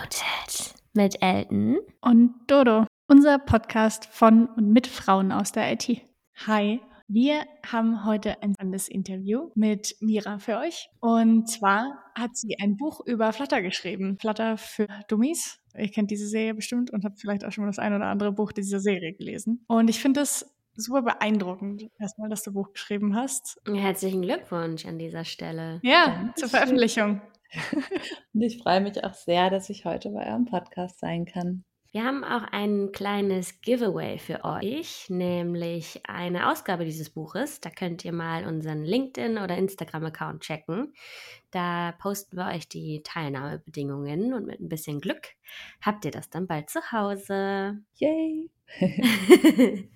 Unmuted mit Elton und Dodo, unser Podcast von und mit Frauen aus der IT. Hi, wir haben heute ein anderes Interview mit Mira für euch. Und zwar hat sie ein Buch über Flutter geschrieben. Flutter für Dummies. Ihr kennt diese Serie bestimmt und habt vielleicht auch schon mal das ein oder andere Buch dieser Serie gelesen. Und ich finde das super beeindruckend, erstmal, dass du Buch geschrieben hast. Herzlichen Glückwunsch an dieser Stelle. Ja, Dankeschön. zur Veröffentlichung. Und ich freue mich auch sehr, dass ich heute bei eurem Podcast sein kann. Wir haben auch ein kleines Giveaway für euch, nämlich eine Ausgabe dieses Buches. Da könnt ihr mal unseren LinkedIn- oder Instagram-Account checken. Da posten wir euch die Teilnahmebedingungen und mit ein bisschen Glück habt ihr das dann bald zu Hause. Yay!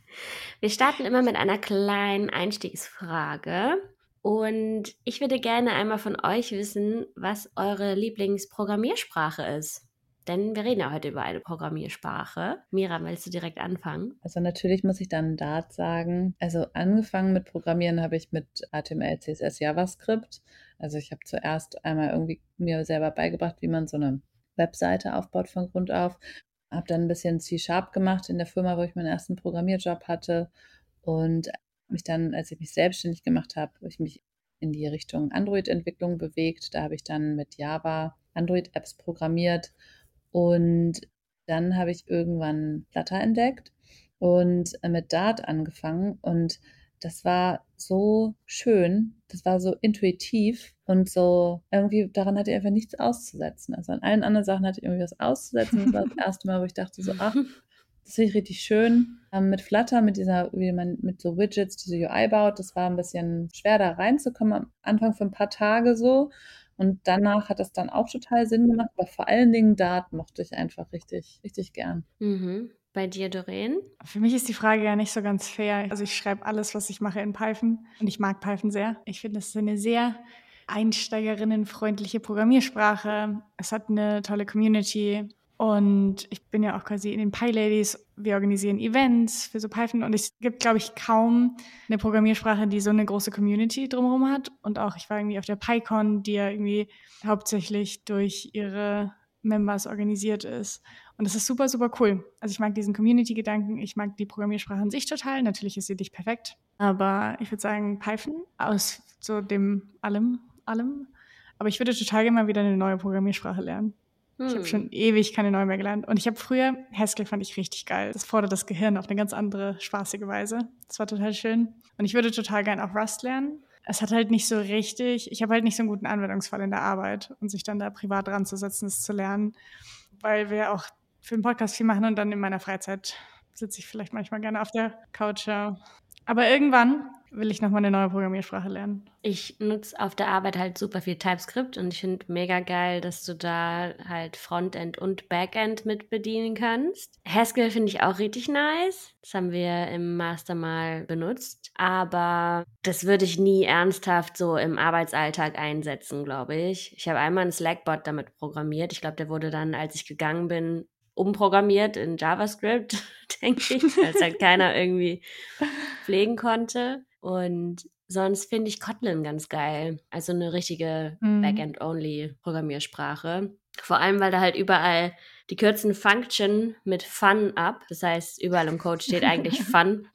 wir starten immer mit einer kleinen Einstiegsfrage. Und ich würde gerne einmal von euch wissen, was eure Lieblingsprogrammiersprache ist. Denn wir reden ja heute über eine Programmiersprache. Mira, willst du direkt anfangen? Also natürlich muss ich dann Dart sagen. Also angefangen mit Programmieren habe ich mit HTML, CSS, JavaScript. Also ich habe zuerst einmal irgendwie mir selber beigebracht, wie man so eine Webseite aufbaut von Grund auf. Habe dann ein bisschen C-Sharp gemacht in der Firma, wo ich meinen ersten Programmierjob hatte. Und mich dann, als ich mich selbstständig gemacht habe, habe ich mich in die Richtung Android-Entwicklung bewegt. Da habe ich dann mit Java Android-Apps programmiert und dann habe ich irgendwann Flutter entdeckt und mit Dart angefangen und das war so schön, das war so intuitiv und so irgendwie daran hatte ich einfach nichts auszusetzen. Also an allen anderen Sachen hatte ich irgendwie was auszusetzen. Das war das erste Mal, wo ich dachte so, ach, das finde ich richtig schön. Ähm, mit Flutter, mit dieser, wie man mit so Widgets diese UI baut, das war ein bisschen schwer da reinzukommen. Am Anfang für ein paar Tage so. Und danach hat das dann auch total Sinn gemacht. Aber vor allen Dingen Dart mochte ich einfach richtig, richtig gern. Mhm. Bei dir, Doreen? Für mich ist die Frage ja nicht so ganz fair. Also ich schreibe alles, was ich mache, in Python. Und ich mag Python sehr. Ich finde, es ist eine sehr einsteigerinnenfreundliche Programmiersprache. Es hat eine tolle Community. Und ich bin ja auch quasi in den PyLadies. Wir organisieren Events für so Python und es gibt, glaube ich, kaum eine Programmiersprache, die so eine große Community drumherum hat. Und auch, ich war irgendwie auf der PyCon, die ja irgendwie hauptsächlich durch ihre Members organisiert ist. Und das ist super, super cool. Also ich mag diesen Community-Gedanken, ich mag die Programmiersprache an sich total. Natürlich ist sie nicht perfekt, aber ich würde sagen Python aus so dem allem, allem. Aber ich würde total gerne mal wieder eine neue Programmiersprache lernen. Hm. Ich habe schon ewig keine neue mehr gelernt. Und ich habe früher, Haskell fand ich richtig geil. Das fordert das Gehirn auf eine ganz andere, spaßige Weise. Das war total schön. Und ich würde total gern auch Rust lernen. Es hat halt nicht so richtig, ich habe halt nicht so einen guten Anwendungsfall in der Arbeit und sich dann da privat dran zu setzen, das zu lernen, weil wir auch für den Podcast viel machen und dann in meiner Freizeit sitze ich vielleicht manchmal gerne auf der Couch. Aber irgendwann will ich nochmal eine neue Programmiersprache lernen. Ich nutze auf der Arbeit halt super viel TypeScript und ich finde mega geil, dass du da halt Frontend und Backend mit bedienen kannst. Haskell finde ich auch richtig nice. Das haben wir im Master mal benutzt. Aber das würde ich nie ernsthaft so im Arbeitsalltag einsetzen, glaube ich. Ich habe einmal einen Slackbot damit programmiert. Ich glaube, der wurde dann, als ich gegangen bin, umprogrammiert in JavaScript, denke ich, weil es halt keiner irgendwie pflegen konnte. Und sonst finde ich Kotlin ganz geil. Also eine richtige mhm. Backend-only-Programmiersprache. Vor allem, weil da halt überall die kürzen Function mit Fun ab. Das heißt, überall im Code steht eigentlich Fun.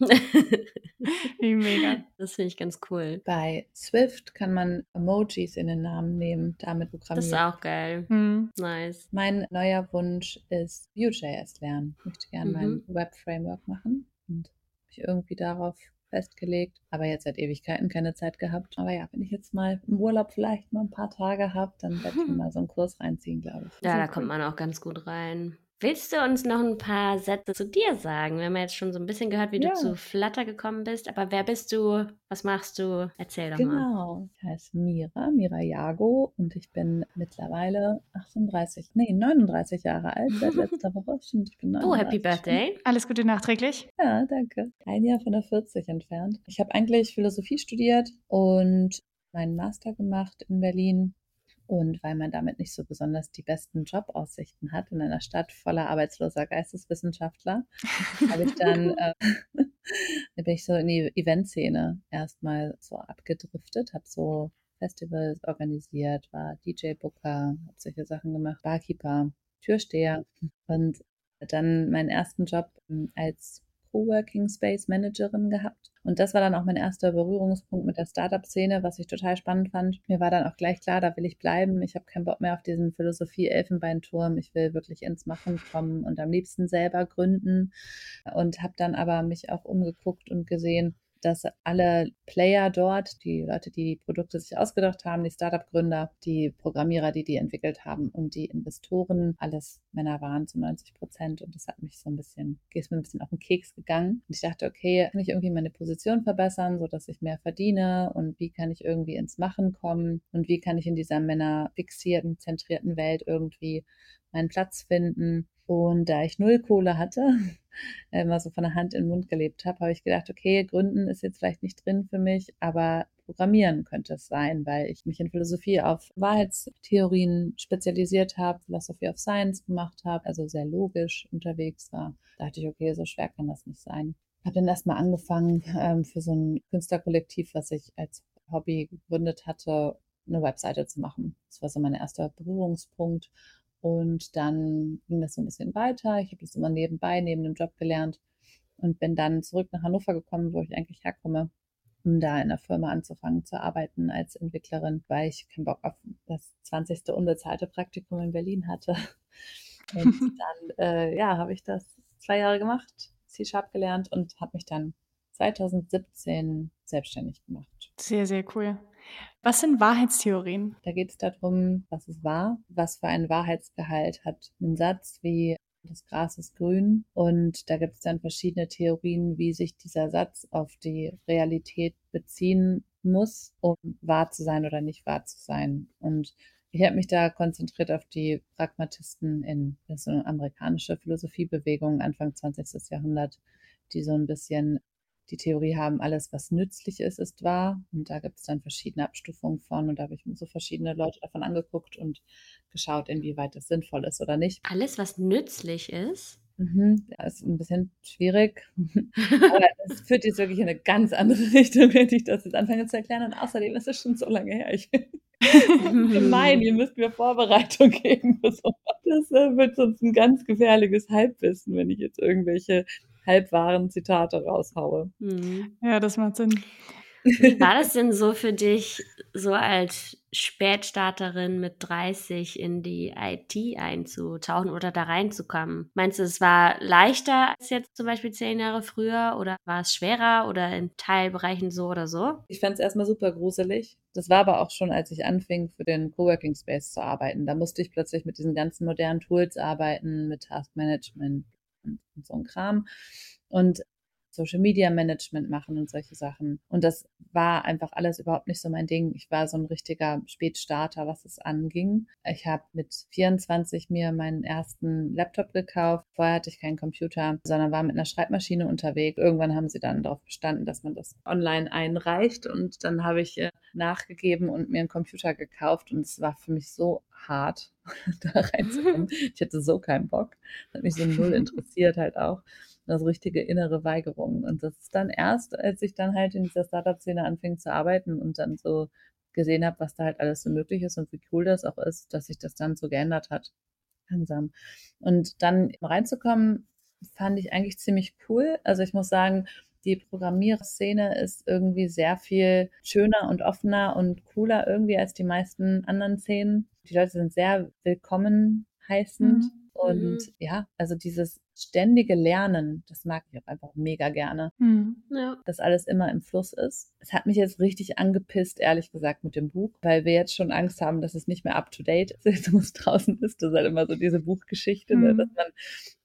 Wie mega. Das finde ich ganz cool. Bei Swift kann man Emojis in den Namen nehmen, damit programmieren. Das ist auch geil. Mhm. Nice. Mein neuer Wunsch ist Vue.js lernen. Ich möchte gerne mhm. mein Web-Framework machen und mich irgendwie darauf festgelegt, aber jetzt seit Ewigkeiten keine Zeit gehabt. Aber ja, wenn ich jetzt mal im Urlaub vielleicht mal ein paar Tage habe, dann werde ich mir mal so einen Kurs reinziehen, glaube ich. Ja, da cool. kommt man auch ganz gut rein. Willst du uns noch ein paar Sätze zu dir sagen? Wir haben ja jetzt schon so ein bisschen gehört, wie ja. du zu Flutter gekommen bist, aber wer bist du? Was machst du? Erzähl doch genau. mal. Genau, ich heiße Mira, Mira Jago und ich bin mittlerweile 38, nee, 39 Jahre alt seit letzter Woche. Stimmt, ich bin 39. Oh, Happy Birthday. Alles Gute nachträglich. Ja, danke. Ein Jahr von der 40 entfernt. Ich habe eigentlich Philosophie studiert und meinen Master gemacht in Berlin und weil man damit nicht so besonders die besten Jobaussichten hat in einer Stadt voller arbeitsloser Geisteswissenschaftler, habe ich dann, äh, bin ich so in die Eventszene erstmal so abgedriftet, habe so Festivals organisiert, war DJ-Booker, habe solche Sachen gemacht, Barkeeper Türsteher. Und dann meinen ersten Job ähm, als Coworking Space Managerin gehabt. Und das war dann auch mein erster Berührungspunkt mit der Startup-Szene, was ich total spannend fand. Mir war dann auch gleich klar, da will ich bleiben. Ich habe keinen Bock mehr auf diesen Philosophie-Elfenbeinturm. Ich will wirklich ins Machen kommen und am liebsten selber gründen. Und habe dann aber mich auch umgeguckt und gesehen, dass alle Player dort, die Leute, die die Produkte sich ausgedacht haben, die Startup-Gründer, die Programmierer, die die entwickelt haben und die Investoren, alles Männer waren zu 90 Prozent. Und das hat mich so ein bisschen, ist mir ein bisschen auf den Keks gegangen. Und ich dachte, okay, kann ich irgendwie meine Position verbessern, sodass ich mehr verdiene? Und wie kann ich irgendwie ins Machen kommen? Und wie kann ich in dieser männerfixierten, zentrierten Welt irgendwie meinen Platz finden? Und da ich null Kohle hatte, immer so von der Hand in den Mund gelebt habe, habe ich gedacht, okay, Gründen ist jetzt vielleicht nicht drin für mich, aber Programmieren könnte es sein, weil ich mich in Philosophie auf Wahrheitstheorien spezialisiert habe, Philosophy of Science gemacht habe, also sehr logisch unterwegs war. Da dachte ich, okay, so schwer kann das nicht sein. Habe dann erstmal angefangen, ähm, für so ein Künstlerkollektiv, was ich als Hobby gegründet hatte, eine Webseite zu machen. Das war so mein erster Berührungspunkt. Und dann ging das so ein bisschen weiter. Ich habe das immer nebenbei, neben dem Job gelernt und bin dann zurück nach Hannover gekommen, wo ich eigentlich herkomme, um da in der Firma anzufangen zu arbeiten als Entwicklerin, weil ich keinen Bock auf das 20. unbezahlte Praktikum in Berlin hatte. Und dann, äh, ja, habe ich das zwei Jahre gemacht, C-Sharp gelernt und habe mich dann 2017 selbstständig gemacht. Sehr, sehr cool. Was sind Wahrheitstheorien? Da geht es darum, was es war, was für ein Wahrheitsgehalt hat ein Satz wie das Gras ist grün und da gibt es dann verschiedene Theorien, wie sich dieser Satz auf die Realität beziehen muss, um wahr zu sein oder nicht wahr zu sein. Und ich habe mich da konzentriert auf die Pragmatisten in das ist eine amerikanische Philosophiebewegung Anfang 20. Jahrhundert, die so ein bisschen die Theorie haben, alles, was nützlich ist, ist wahr. Und da gibt es dann verschiedene Abstufungen von. Und da habe ich mir so verschiedene Leute davon angeguckt und geschaut, inwieweit das sinnvoll ist oder nicht. Alles, was nützlich ist? Mhm, ja, ist ein bisschen schwierig. Aber es führt jetzt wirklich in eine ganz andere Richtung, wenn ich das jetzt anfange zu erklären. Und außerdem ist es schon so lange her. Ich gemein, ihr müsst mir Vorbereitung geben. Das äh, wird sonst ein ganz gefährliches Halbwissen, wenn ich jetzt irgendwelche halbwahren Zitate raushaue. Mhm. Ja, das macht Sinn. Wie war das denn so für dich, so als Spätstarterin mit 30 in die IT einzutauchen oder da reinzukommen? Meinst du, es war leichter als jetzt zum Beispiel zehn Jahre früher oder war es schwerer oder in Teilbereichen so oder so? Ich fand es erstmal super gruselig. Das war aber auch schon, als ich anfing, für den Coworking Space zu arbeiten. Da musste ich plötzlich mit diesen ganzen modernen Tools arbeiten, mit Taskmanagement, und, und so ein Kram. Und Social Media Management machen und solche Sachen. Und das war einfach alles überhaupt nicht so mein Ding. Ich war so ein richtiger Spätstarter, was es anging. Ich habe mit 24 mir meinen ersten Laptop gekauft. Vorher hatte ich keinen Computer, sondern war mit einer Schreibmaschine unterwegs. Irgendwann haben sie dann darauf bestanden, dass man das online einreicht. Und dann habe ich äh, nachgegeben und mir einen Computer gekauft. Und es war für mich so hart, da reinzukommen. Ich hatte so keinen Bock. Das hat mich so null interessiert halt auch. Das richtige innere Weigerung. Und das ist dann erst, als ich dann halt in dieser Startup-Szene anfing zu arbeiten und dann so gesehen habe, was da halt alles so möglich ist und wie cool das auch ist, dass sich das dann so geändert hat. Langsam. Und dann reinzukommen, fand ich eigentlich ziemlich cool. Also ich muss sagen, die Programmierszene ist irgendwie sehr viel schöner und offener und cooler irgendwie als die meisten anderen Szenen. Die Leute sind sehr willkommen heißend. Mhm. Und mhm. ja, also dieses ständige Lernen, das mag ich auch einfach mega gerne. Mhm. Ja. Dass alles immer im Fluss ist. Es hat mich jetzt richtig angepisst, ehrlich gesagt, mit dem Buch, weil wir jetzt schon Angst haben, dass es nicht mehr up to date ist, wo es draußen ist. Das ist halt immer so diese Buchgeschichte, mhm. ne, dass man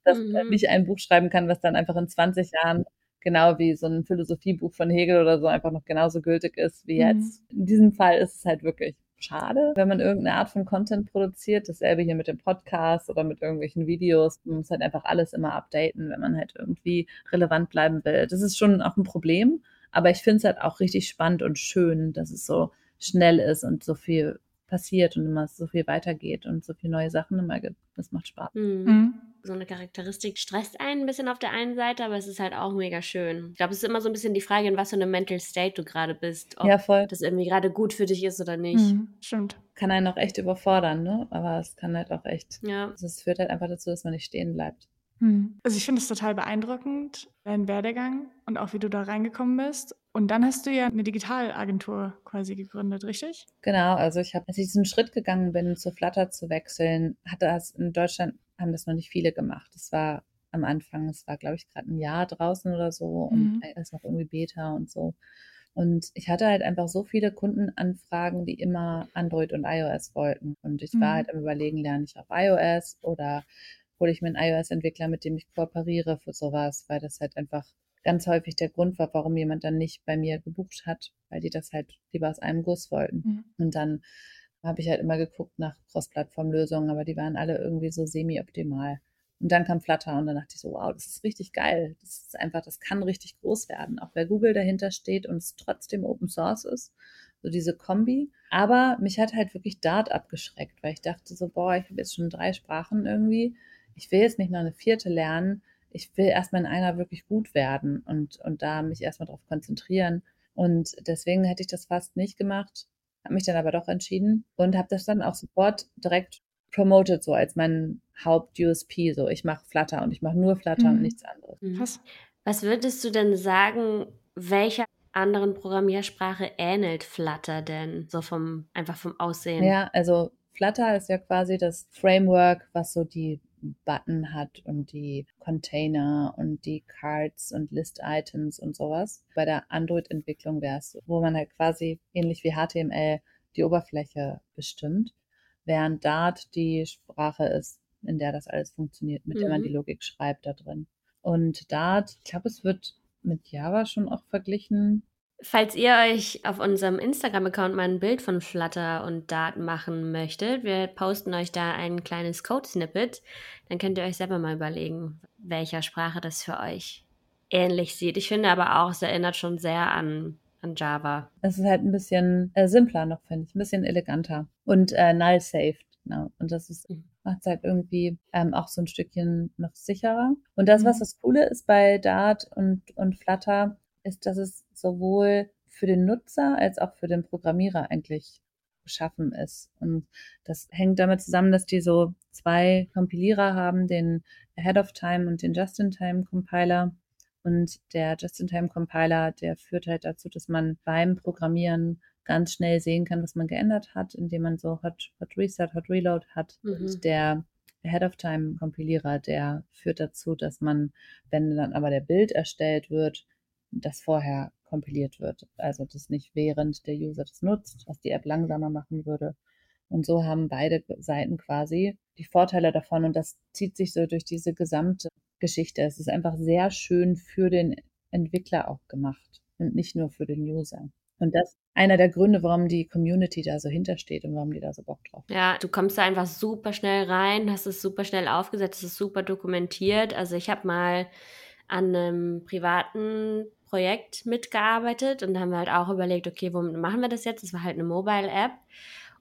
dass mhm. nicht ein Buch schreiben kann, was dann einfach in 20 Jahren genau wie so ein Philosophiebuch von Hegel oder so einfach noch genauso gültig ist wie mhm. jetzt. In diesem Fall ist es halt wirklich schade, wenn man irgendeine Art von Content produziert. Dasselbe hier mit dem Podcast oder mit irgendwelchen Videos. Man muss halt einfach alles immer updaten, wenn man halt irgendwie relevant bleiben will. Das ist schon auch ein Problem, aber ich finde es halt auch richtig spannend und schön, dass es so schnell ist und so viel passiert und immer so viel weitergeht und so viele neue Sachen immer gibt. Das macht Spaß. Mhm. So eine Charakteristik stresst einen ein bisschen auf der einen Seite, aber es ist halt auch mega schön. Ich glaube, es ist immer so ein bisschen die Frage, in was für einem Mental State du gerade bist. Ob Ja, voll. das irgendwie gerade gut für dich ist oder nicht. Mhm, stimmt. Kann einen auch echt überfordern, ne? Aber es kann halt auch echt. Ja. Also es führt halt einfach dazu, dass man nicht stehen bleibt. Mhm. Also ich finde es total beeindruckend, dein Werdegang und auch wie du da reingekommen bist. Und dann hast du ja eine Digitalagentur quasi gegründet, richtig? Genau, also ich habe, als ich diesen Schritt gegangen bin, zu Flutter zu wechseln, hatte das in Deutschland, haben das noch nicht viele gemacht. Das war am Anfang, es war, glaube ich, gerade ein Jahr draußen oder so und Mhm. es noch irgendwie Beta und so. Und ich hatte halt einfach so viele Kundenanfragen, die immer Android und iOS wollten. Und ich war Mhm. halt am überlegen, lerne ich auf iOS oder hole ich mir einen iOS-Entwickler, mit dem ich kooperiere für sowas, weil das halt einfach ganz häufig der Grund war, warum jemand dann nicht bei mir gebucht hat, weil die das halt lieber aus einem Guss wollten. Mhm. Und dann habe ich halt immer geguckt nach Cross-Plattform-Lösungen, aber die waren alle irgendwie so semi-optimal. Und dann kam Flutter und dann dachte ich so, wow, das ist richtig geil. Das ist einfach, das kann richtig groß werden. Auch weil Google dahinter steht und es trotzdem Open Source ist. So diese Kombi. Aber mich hat halt wirklich Dart abgeschreckt, weil ich dachte so, boah, ich habe jetzt schon drei Sprachen irgendwie. Ich will jetzt nicht noch eine vierte lernen. Ich will erstmal in einer wirklich gut werden und, und da mich erstmal drauf konzentrieren. Und deswegen hätte ich das fast nicht gemacht, habe mich dann aber doch entschieden und habe das dann auch sofort direkt promoted, so als mein Haupt-USP. So, ich mache Flutter und ich mache nur Flutter Mhm. und nichts anderes. Mhm. Krass. Was würdest du denn sagen, welcher anderen Programmiersprache ähnelt Flutter denn? So vom, einfach vom Aussehen. Ja, also Flutter ist ja quasi das Framework, was so die Button hat und die Container und die Cards und List-Items und sowas. Bei der Android-Entwicklung wäre es, wo man halt quasi ähnlich wie HTML die Oberfläche bestimmt, während Dart die Sprache ist, in der das alles funktioniert, mit der man Mhm. die Logik schreibt da drin. Und Dart, ich glaube, es wird mit Java schon auch verglichen. Falls ihr euch auf unserem Instagram-Account mal ein Bild von Flutter und Dart machen möchtet, wir posten euch da ein kleines Code-Snippet, dann könnt ihr euch selber mal überlegen, welcher Sprache das für euch ähnlich sieht. Ich finde aber auch, es erinnert schon sehr an, an Java. Es ist halt ein bisschen äh, simpler noch, finde ich, ein bisschen eleganter und äh, null saved. Genau. Und das ist Mhm. macht es halt irgendwie ähm, auch so ein Stückchen noch sicherer. Und das, was Mhm. das Coole ist bei Dart und, und Flutter, ist, dass es sowohl für den Nutzer als auch für den Programmierer eigentlich geschaffen ist. Und das hängt damit zusammen, dass die so zwei Kompilierer haben, den Ahead of Time und den Just-in-Time Compiler. Und der Just-in-Time-Compiler, der führt halt dazu, dass man beim Programmieren ganz schnell sehen kann, was man geändert hat, indem man so Hot, Hot Reset, Hot Reload hat. Mhm. Und der Ahead-of-Time-Kompilierer, der führt dazu, dass man, wenn dann aber der Bild erstellt wird, das vorher kompiliert wird. Also das nicht während der User das nutzt, was die App langsamer machen würde. Und so haben beide Seiten quasi die Vorteile davon und das zieht sich so durch diese gesamte Geschichte. Es ist einfach sehr schön für den Entwickler auch gemacht und nicht nur für den User. Und das ist einer der Gründe, warum die Community da so hintersteht und warum die da so Bock drauf haben. Ja, du kommst da einfach super schnell rein, hast es super schnell aufgesetzt, es ist super dokumentiert. Also ich habe mal an einem privaten Projekt mitgearbeitet und haben halt auch überlegt, okay, womit machen wir das jetzt? Das war halt eine Mobile-App.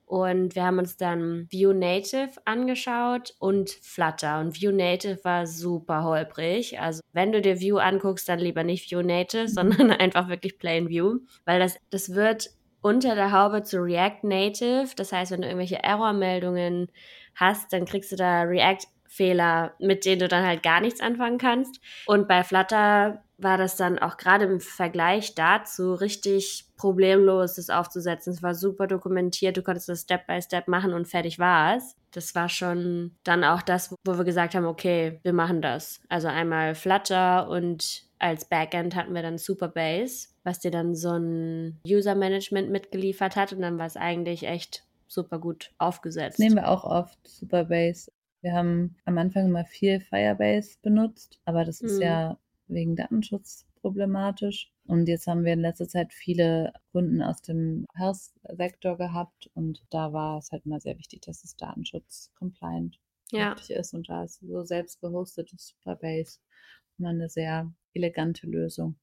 Und wir haben uns dann Vue Native angeschaut und Flutter. Und Vue Native war super holprig. Also wenn du dir Vue anguckst, dann lieber nicht Vue Native, sondern einfach wirklich plain Vue. Weil das, das wird unter der Haube zu React Native. Das heißt, wenn du irgendwelche Errormeldungen hast, dann kriegst du da React-Fehler, mit denen du dann halt gar nichts anfangen kannst. Und bei Flutter war das dann auch gerade im Vergleich dazu richtig problemlos, das aufzusetzen. Es war super dokumentiert, du konntest das Step by Step machen und fertig war es. Das war schon dann auch das, wo wir gesagt haben, okay, wir machen das. Also einmal Flutter und als Backend hatten wir dann Superbase, was dir dann so ein User-Management mitgeliefert hat und dann war es eigentlich echt super gut aufgesetzt. Das nehmen wir auch oft, Superbase. Wir haben am Anfang immer viel Firebase benutzt, aber das ist Mhm. ja wegen Datenschutz problematisch. Und jetzt haben wir in letzter Zeit viele Kunden aus dem Health-Sektor gehabt und da war es halt immer sehr wichtig, dass es Datenschutz-compliant ja. ist und da ist so selbst gehostetes Superbase immer eine sehr elegante Lösung.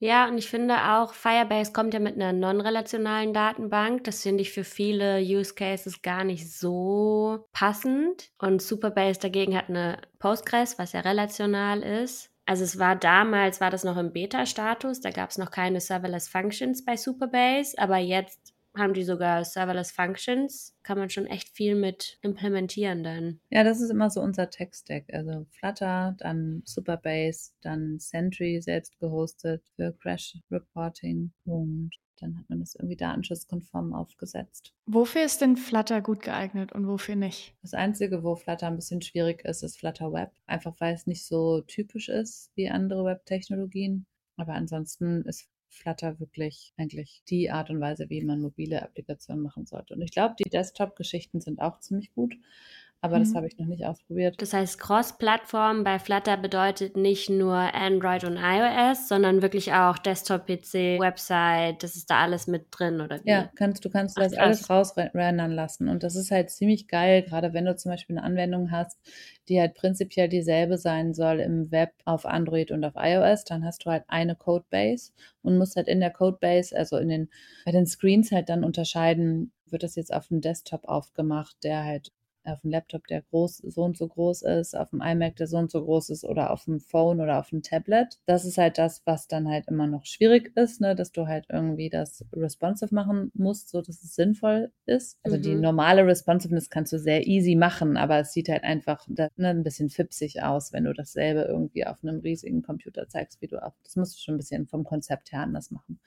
Ja, und ich finde auch, Firebase kommt ja mit einer non-relationalen Datenbank. Das finde ich für viele Use Cases gar nicht so passend. Und Superbase dagegen hat eine Postgres, was ja relational ist. Also es war damals, war das noch im Beta-Status, da gab es noch keine Serverless Functions bei Superbase, aber jetzt haben die sogar Serverless Functions. Kann man schon echt viel mit implementieren dann. Ja, das ist immer so unser Tech-Stack. Also Flutter, dann Superbase, dann Sentry selbst gehostet für Crash Reporting und dann hat man das irgendwie datenschutzkonform aufgesetzt. Wofür ist denn Flutter gut geeignet und wofür nicht? Das Einzige, wo Flutter ein bisschen schwierig ist, ist Flutter Web. Einfach weil es nicht so typisch ist wie andere Web-Technologien. Aber ansonsten ist Flutter wirklich eigentlich die Art und Weise, wie man mobile Applikationen machen sollte. Und ich glaube, die Desktop-Geschichten sind auch ziemlich gut aber mhm. das habe ich noch nicht ausprobiert. Das heißt, Cross-Plattform bei Flutter bedeutet nicht nur Android und iOS, sondern wirklich auch Desktop-PC, Website, das ist da alles mit drin, oder wie? Ja, kannst, du kannst Ach, das alles rausrendern lassen und das ist halt ziemlich geil, gerade wenn du zum Beispiel eine Anwendung hast, die halt prinzipiell dieselbe sein soll im Web auf Android und auf iOS, dann hast du halt eine Codebase und musst halt in der Codebase, also in den, bei den Screens halt dann unterscheiden, wird das jetzt auf dem Desktop aufgemacht, der halt auf dem Laptop, der groß, so und so groß ist, auf dem iMac, der so und so groß ist oder auf dem Phone oder auf dem Tablet. Das ist halt das, was dann halt immer noch schwierig ist, ne, dass du halt irgendwie das responsive machen musst, so dass es sinnvoll ist. Also mhm. die normale Responsiveness kannst du sehr easy machen, aber es sieht halt einfach ne, ein bisschen fipsig aus, wenn du dasselbe irgendwie auf einem riesigen Computer zeigst, wie du auch. Das musst du schon ein bisschen vom Konzept her anders machen.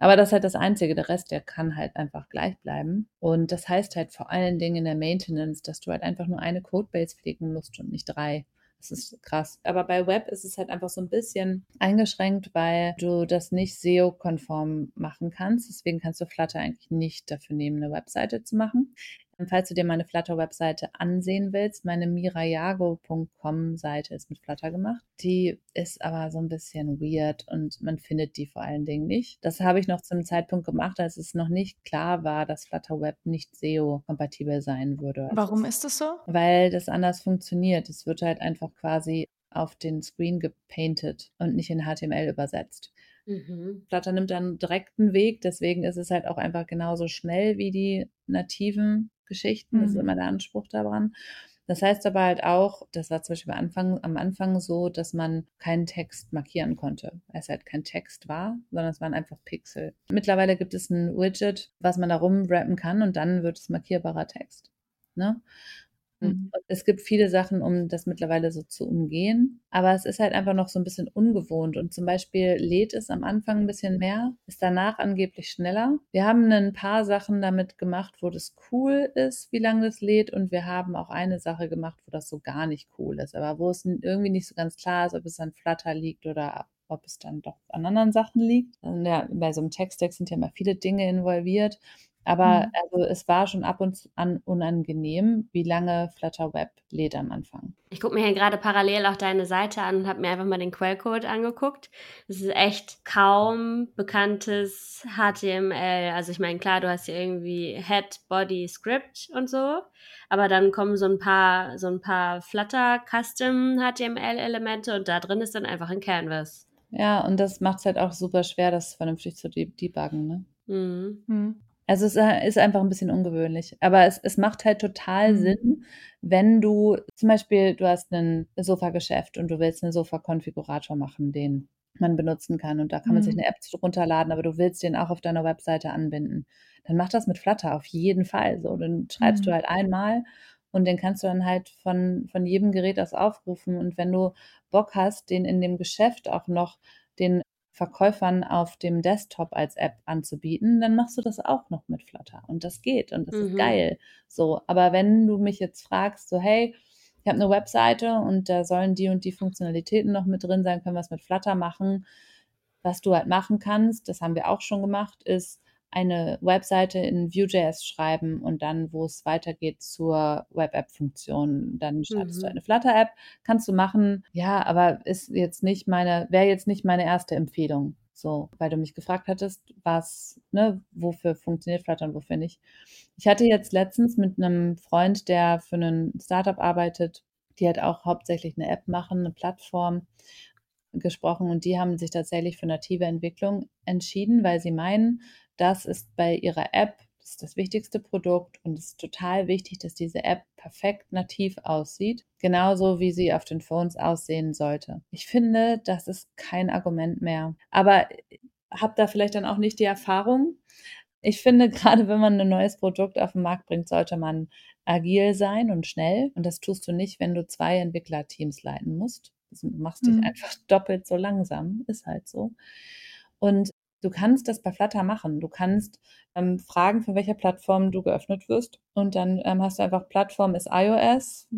Aber das ist halt das Einzige. Der Rest, der kann halt einfach gleich bleiben. Und das heißt halt vor allen Dingen in der Maintenance, dass du halt einfach nur eine Codebase pflegen musst und nicht drei. Das ist krass. Aber bei Web ist es halt einfach so ein bisschen eingeschränkt, weil du das nicht SEO-konform machen kannst. Deswegen kannst du Flutter eigentlich nicht dafür nehmen, eine Webseite zu machen. Falls du dir meine Flutter-Webseite ansehen willst, meine mirayago.com-Seite ist mit Flutter gemacht. Die ist aber so ein bisschen weird und man findet die vor allen Dingen nicht. Das habe ich noch zum Zeitpunkt gemacht, als es noch nicht klar war, dass Flutter Web nicht SEO-kompatibel sein würde. Also Warum ist das so? Weil das anders funktioniert. Es wird halt einfach quasi auf den Screen gepainted und nicht in HTML übersetzt. Mhm. Flutter nimmt dann direkt einen Weg, deswegen ist es halt auch einfach genauso schnell wie die nativen Geschichten. Mhm. Das ist mhm. immer der Anspruch daran. Das heißt aber halt auch, das war zum Beispiel am Anfang, am Anfang so, dass man keinen Text markieren konnte, weil es halt kein Text war, sondern es waren einfach Pixel. Mittlerweile gibt es ein Widget, was man da rumwrappen kann und dann wird es markierbarer Text. Ne? Mhm. Es gibt viele Sachen, um das mittlerweile so zu umgehen, aber es ist halt einfach noch so ein bisschen ungewohnt und zum Beispiel lädt es am Anfang ein bisschen mehr, ist danach angeblich schneller. Wir haben ein paar Sachen damit gemacht, wo das cool ist, wie lange das lädt und wir haben auch eine Sache gemacht, wo das so gar nicht cool ist, aber wo es irgendwie nicht so ganz klar ist, ob es an Flutter liegt oder ob es dann doch an anderen Sachen liegt. Ja, bei so einem Text-Deck sind ja immer viele Dinge involviert aber mhm. also es war schon ab und an unangenehm, wie lange Flutter Web lädt am Anfang. Ich gucke mir hier gerade parallel auch deine Seite an und habe mir einfach mal den Quellcode angeguckt. Das ist echt kaum bekanntes HTML. Also ich meine, klar, du hast hier irgendwie Head, Body, Script und so, aber dann kommen so ein paar, so ein paar Flutter Custom HTML-Elemente und da drin ist dann einfach ein Canvas. Ja, und das macht es halt auch super schwer, das vernünftig zu debuggen, ne? Mhm. Also es äh, ist einfach ein bisschen ungewöhnlich. Aber es, es macht halt total mhm. Sinn, wenn du zum Beispiel, du hast ein Sofageschäft und du willst einen Sofa-Konfigurator machen, den man benutzen kann. Und da kann man sich mhm. eine App runterladen, aber du willst den auch auf deiner Webseite anbinden. Dann mach das mit Flutter auf jeden Fall. So, dann schreibst du mhm. halt einmal und den kannst du dann halt von, von jedem Gerät aus aufrufen. Und wenn du Bock hast, den in dem Geschäft auch noch den Verkäufern auf dem Desktop als App anzubieten, dann machst du das auch noch mit Flutter. Und das geht und das mhm. ist geil. So, aber wenn du mich jetzt fragst, so, hey, ich habe eine Webseite und da sollen die und die Funktionalitäten noch mit drin sein, können wir es mit Flutter machen. Was du halt machen kannst, das haben wir auch schon gemacht, ist eine Webseite in Vue.js schreiben und dann, wo es weitergeht zur Web-App-Funktion, dann startest mhm. du eine Flutter-App. Kannst du machen, ja, aber ist jetzt nicht meine, wäre jetzt nicht meine erste Empfehlung. So, weil du mich gefragt hattest, was, ne, wofür funktioniert Flutter und wofür nicht. Ich hatte jetzt letztens mit einem Freund, der für ein Startup arbeitet, die halt auch hauptsächlich eine App machen, eine Plattform. gesprochen und die haben sich tatsächlich für native Entwicklung entschieden, weil sie meinen, das ist bei ihrer App das, ist das wichtigste Produkt und es ist total wichtig, dass diese App perfekt nativ aussieht, genauso wie sie auf den Phones aussehen sollte. Ich finde, das ist kein Argument mehr. Aber habe da vielleicht dann auch nicht die Erfahrung. Ich finde, gerade wenn man ein neues Produkt auf den Markt bringt, sollte man agil sein und schnell. Und das tust du nicht, wenn du zwei Entwicklerteams leiten musst. Du machst dich mhm. einfach doppelt so langsam, ist halt so. Und Du kannst das bei Flutter machen. Du kannst ähm, fragen, von welcher Plattform du geöffnet wirst. Und dann ähm, hast du einfach Plattform ist iOS,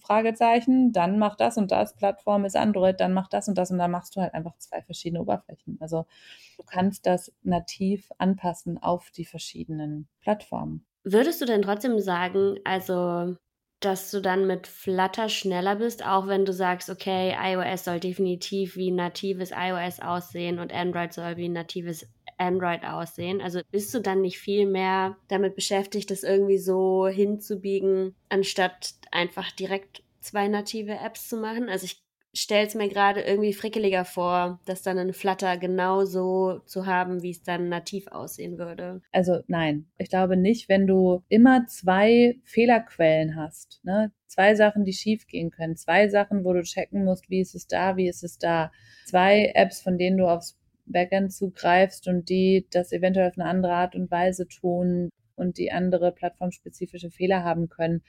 Fragezeichen, dann mach das und das, Plattform ist Android, dann mach das und das und dann machst du halt einfach zwei verschiedene Oberflächen. Also du kannst das nativ anpassen auf die verschiedenen Plattformen. Würdest du denn trotzdem sagen, also dass du dann mit Flutter schneller bist, auch wenn du sagst, okay, iOS soll definitiv wie natives iOS aussehen und Android soll wie natives Android aussehen. Also bist du dann nicht viel mehr damit beschäftigt, das irgendwie so hinzubiegen, anstatt einfach direkt zwei native Apps zu machen? Also ich stelle es mir gerade irgendwie frickeliger vor, das dann in Flutter genauso zu haben, wie es dann nativ aussehen würde. Also nein, ich glaube nicht, wenn du immer zwei Fehlerquellen hast, ne? zwei Sachen, die schief gehen können, zwei Sachen, wo du checken musst, wie ist es da, wie ist es da, zwei Apps, von denen du aufs Backend zugreifst und die das eventuell auf eine andere Art und Weise tun und die andere plattformspezifische Fehler haben können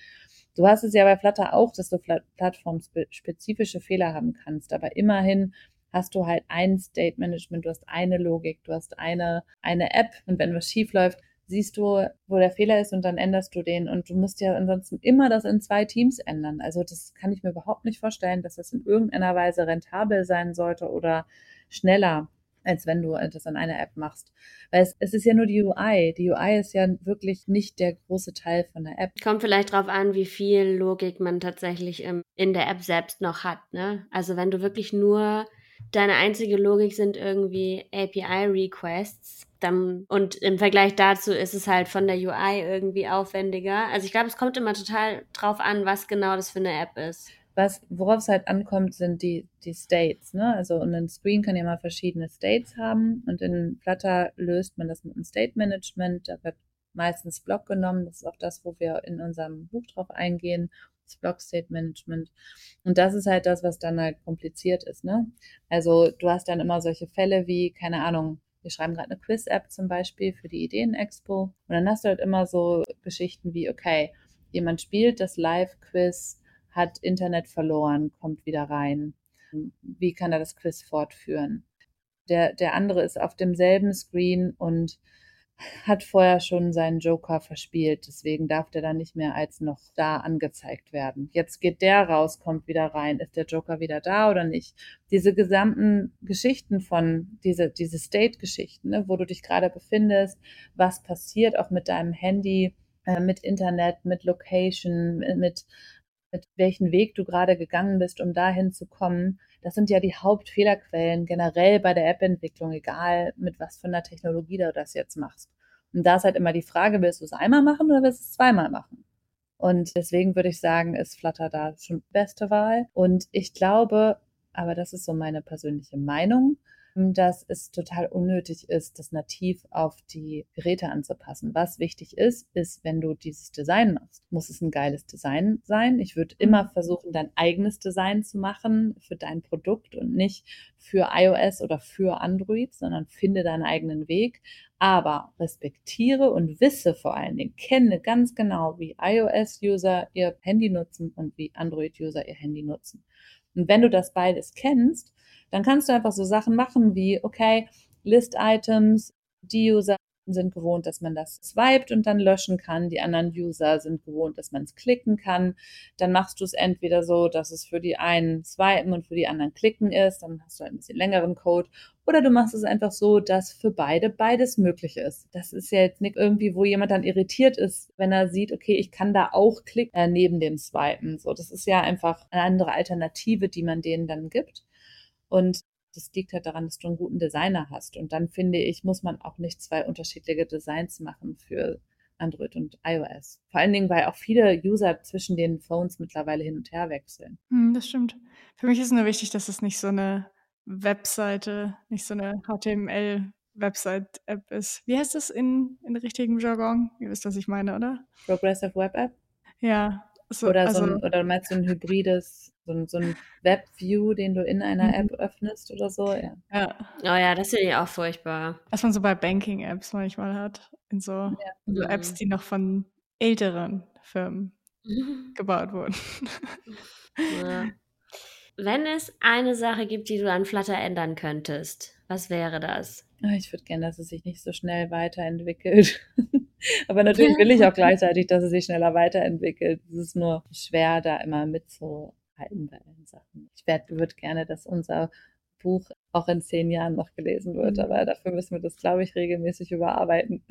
Du hast es ja bei Flutter auch, dass du plattformspezifische Fehler haben kannst, aber immerhin hast du halt ein State Management, du hast eine Logik, du hast eine, eine App. Und wenn was schief läuft, siehst du, wo der Fehler ist und dann änderst du den. Und du musst ja ansonsten immer das in zwei Teams ändern. Also das kann ich mir überhaupt nicht vorstellen, dass das in irgendeiner Weise rentabel sein sollte oder schneller als wenn du das an einer App machst. Weil es, es ist ja nur die UI. Die UI ist ja wirklich nicht der große Teil von der App. Kommt vielleicht darauf an, wie viel Logik man tatsächlich im, in der App selbst noch hat. Ne? Also wenn du wirklich nur deine einzige Logik sind irgendwie API-Requests, dann und im Vergleich dazu ist es halt von der UI irgendwie aufwendiger. Also ich glaube, es kommt immer total drauf an, was genau das für eine App ist was, worauf es halt ankommt, sind die, die States. Ne? Also und ein Screen kann ja mal verschiedene States haben und in Flutter löst man das mit einem State Management. Da wird meistens Block genommen. Das ist auch das, wo wir in unserem Buch drauf eingehen. Das Block State Management. Und das ist halt das, was dann halt kompliziert ist. Ne? Also du hast dann immer solche Fälle wie, keine Ahnung, wir schreiben gerade eine Quiz-App zum Beispiel für die Ideen-Expo. Und dann hast du halt immer so Geschichten wie, okay, jemand spielt das Live-Quiz hat Internet verloren, kommt wieder rein. Wie kann er das Quiz fortführen? Der, der andere ist auf demselben Screen und hat vorher schon seinen Joker verspielt, deswegen darf der dann nicht mehr als noch da angezeigt werden. Jetzt geht der raus, kommt wieder rein. Ist der Joker wieder da oder nicht? Diese gesamten Geschichten von, diese, diese State-Geschichten, ne, wo du dich gerade befindest, was passiert auch mit deinem Handy, äh, mit Internet, mit Location, mit mit welchen Weg du gerade gegangen bist, um dahin zu kommen. Das sind ja die Hauptfehlerquellen generell bei der App-Entwicklung, egal mit was für einer Technologie du das jetzt machst. Und da ist halt immer die Frage, willst du es einmal machen oder willst du es zweimal machen? Und deswegen würde ich sagen, ist Flutter da schon beste Wahl. Und ich glaube, aber das ist so meine persönliche Meinung, dass es total unnötig ist, das nativ auf die Geräte anzupassen. Was wichtig ist, ist, wenn du dieses Design machst, muss es ein geiles Design sein. Ich würde immer mhm. versuchen, dein eigenes Design zu machen für dein Produkt und nicht für iOS oder für Android, sondern finde deinen eigenen Weg. Aber respektiere und wisse vor allen Dingen, kenne ganz genau, wie iOS-User ihr Handy nutzen und wie Android-User ihr Handy nutzen. Und wenn du das beides kennst, dann kannst du einfach so Sachen machen wie, okay, List-Items, die User sind gewohnt, dass man das swiped und dann löschen kann. Die anderen User sind gewohnt, dass man es klicken kann. Dann machst du es entweder so, dass es für die einen swipen und für die anderen klicken ist. Dann hast du halt ein bisschen längeren Code. Oder du machst es einfach so, dass für beide beides möglich ist. Das ist ja jetzt nicht irgendwie, wo jemand dann irritiert ist, wenn er sieht, okay, ich kann da auch klicken äh, neben dem Swipen. So, das ist ja einfach eine andere Alternative, die man denen dann gibt. Und das liegt halt daran, dass du einen guten Designer hast. Und dann finde ich, muss man auch nicht zwei unterschiedliche Designs machen für Android und iOS. Vor allen Dingen, weil auch viele User zwischen den Phones mittlerweile hin und her wechseln. Hm, das stimmt. Für mich ist nur wichtig, dass es nicht so eine Webseite, nicht so eine HTML-Website-App ist. Wie heißt das in, in richtigem Jargon? Ihr wisst, was ich meine, oder? Progressive Web App? Ja. So, oder, so ein, also oder meinst du ein hybrides, so ein, so ein Web-View, den du in einer mhm. App öffnest oder so? Ja. ja. Oh ja, das finde ich auch furchtbar. Was man so bei Banking-Apps manchmal hat. In so, ja. in so Apps, mhm. die noch von älteren Firmen gebaut wurden. Ja. Wenn es eine Sache gibt, die du an Flutter ändern könntest, was wäre das? Ah, ich würde gerne, dass es sich nicht so schnell weiterentwickelt. Aber natürlich will ich auch gleichzeitig, dass es sich schneller weiterentwickelt. Es ist nur schwer, da immer mitzuhalten bei den Sachen. Ich würde gerne, dass unser Buch auch in zehn Jahren noch gelesen wird. Mhm. Aber dafür müssen wir das, glaube ich, regelmäßig überarbeiten.